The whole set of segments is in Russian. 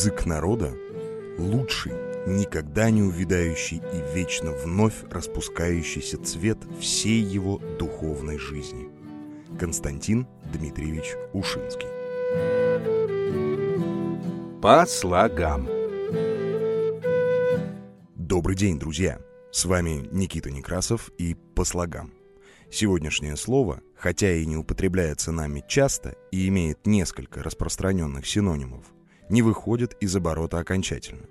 Язык народа – лучший, никогда не увядающий и вечно вновь распускающийся цвет всей его духовной жизни. Константин Дмитриевич Ушинский. По слогам. Добрый день, друзья! С вами Никита Некрасов и «По слогам». Сегодняшнее слово, хотя и не употребляется нами часто и имеет несколько распространенных синонимов, не выходит из оборота окончательно.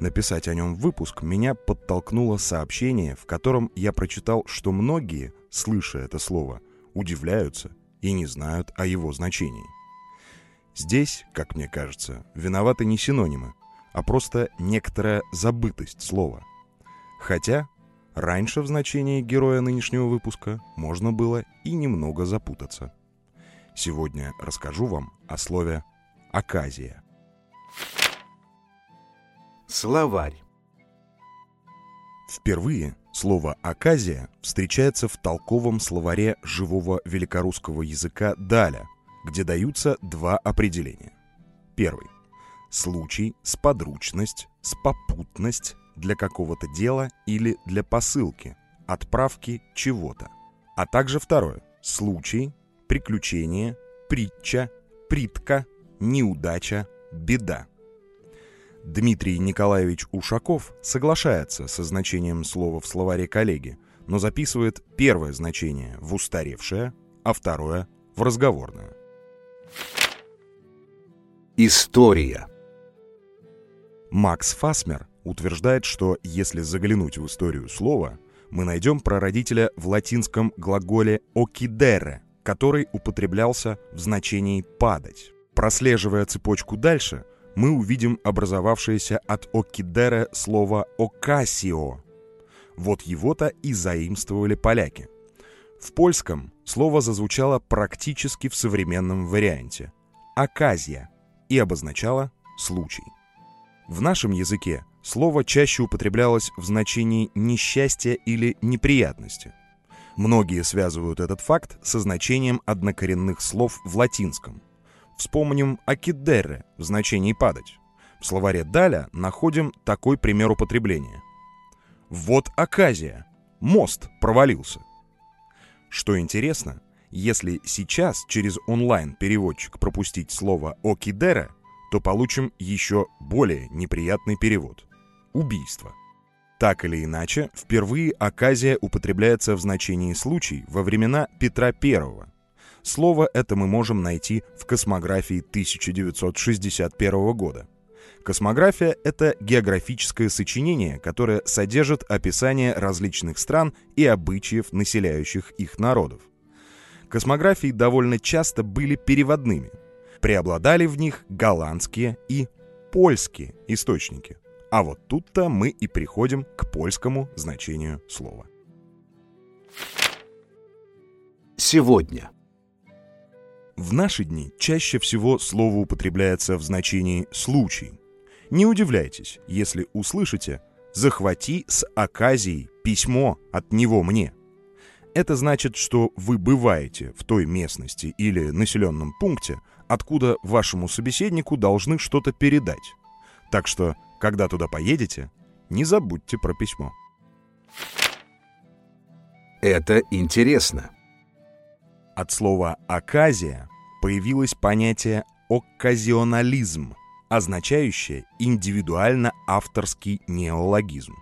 Написать о нем выпуск меня подтолкнуло сообщение, в котором я прочитал, что многие, слыша это слово, удивляются и не знают о его значении. Здесь, как мне кажется, виноваты не синонимы, а просто некоторая забытость слова. Хотя раньше в значении героя нынешнего выпуска можно было и немного запутаться. Сегодня расскажу вам о слове «оказия». Словарь. Впервые слово «оказия» встречается в толковом словаре живого великорусского языка «Даля», где даются два определения. Первый. Случай, сподручность, спопутность для какого-то дела или для посылки, отправки чего-то. А также второе. Случай, приключение, притча, притка, неудача, беда. Дмитрий Николаевич Ушаков соглашается со значением слова в словаре коллеги, но записывает первое значение в устаревшее, а второе в разговорное. История. Макс Фасмер утверждает, что если заглянуть в историю слова, мы найдем прародителя в латинском глаголе «окидере», который употреблялся в значении «падать». Прослеживая цепочку дальше, мы увидим образовавшееся от «окидере» слово «окасио». Вот его-то и заимствовали поляки. В польском слово зазвучало практически в современном варианте – «оказия» и обозначало «случай». В нашем языке слово чаще употреблялось в значении несчастья или неприятности. Многие связывают этот факт со значением однокоренных слов в латинском. Вспомним «акидерре» в значении «падать». В словаре «даля» находим такой пример употребления. «Вот оказия! Мост провалился!» Что интересно, если сейчас через онлайн-переводчик пропустить слово «окидерре», то получим еще более неприятный перевод – убийство. Так или иначе, впервые оказия употребляется в значении случай во времена Петра I. Слово это мы можем найти в космографии 1961 года. Космография — это географическое сочинение, которое содержит описание различных стран и обычаев населяющих их народов. Космографии довольно часто были переводными — преобладали в них голландские и польские источники. А вот тут-то мы и приходим к польскому значению слова. Сегодня. В наши дни чаще всего слово употребляется в значении «случай». Не удивляйтесь, если услышите «захвати с оказией письмо от него мне». Это значит, что вы бываете в той местности или населенном пункте, откуда вашему собеседнику должны что-то передать. Так что, когда туда поедете, не забудьте про письмо. Это интересно. От слова «оказия» появилось понятие «окказионализм», означающее индивидуально-авторский неологизм.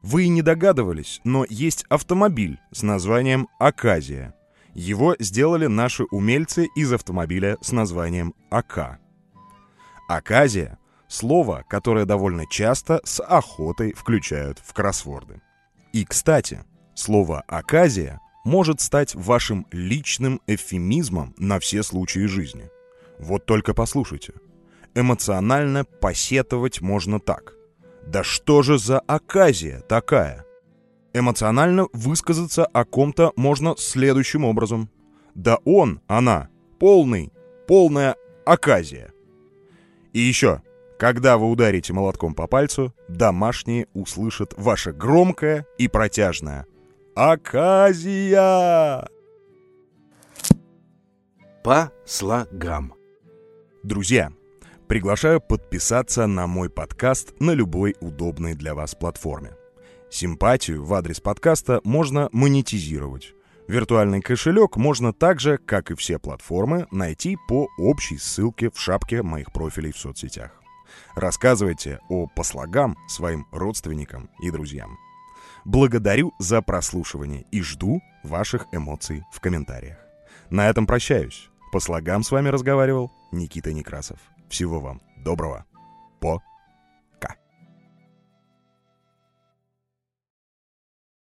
Вы не догадывались, но есть автомобиль с названием «Оказия», его сделали наши умельцы из автомобиля с названием АК. Аказия — слово, которое довольно часто с охотой включают в кроссворды. И, кстати, слово «аказия» может стать вашим личным эвфемизмом на все случаи жизни. Вот только послушайте. Эмоционально посетовать можно так. Да что же за оказия такая? Эмоционально высказаться о ком-то можно следующим образом. Да он, она, полный, полная оказия. И еще, когда вы ударите молотком по пальцу, домашние услышат ваше громкое и протяжное «Оказия!» По слогам. Друзья, Приглашаю подписаться на мой подкаст на любой удобной для вас платформе. Симпатию в адрес подкаста можно монетизировать. Виртуальный кошелек можно также, как и все платформы, найти по общей ссылке в шапке моих профилей в соцсетях. Рассказывайте о по слогам своим родственникам и друзьям. Благодарю за прослушивание и жду ваших эмоций в комментариях. На этом прощаюсь. По слогам с вами разговаривал Никита Некрасов. Всего вам доброго. Пока.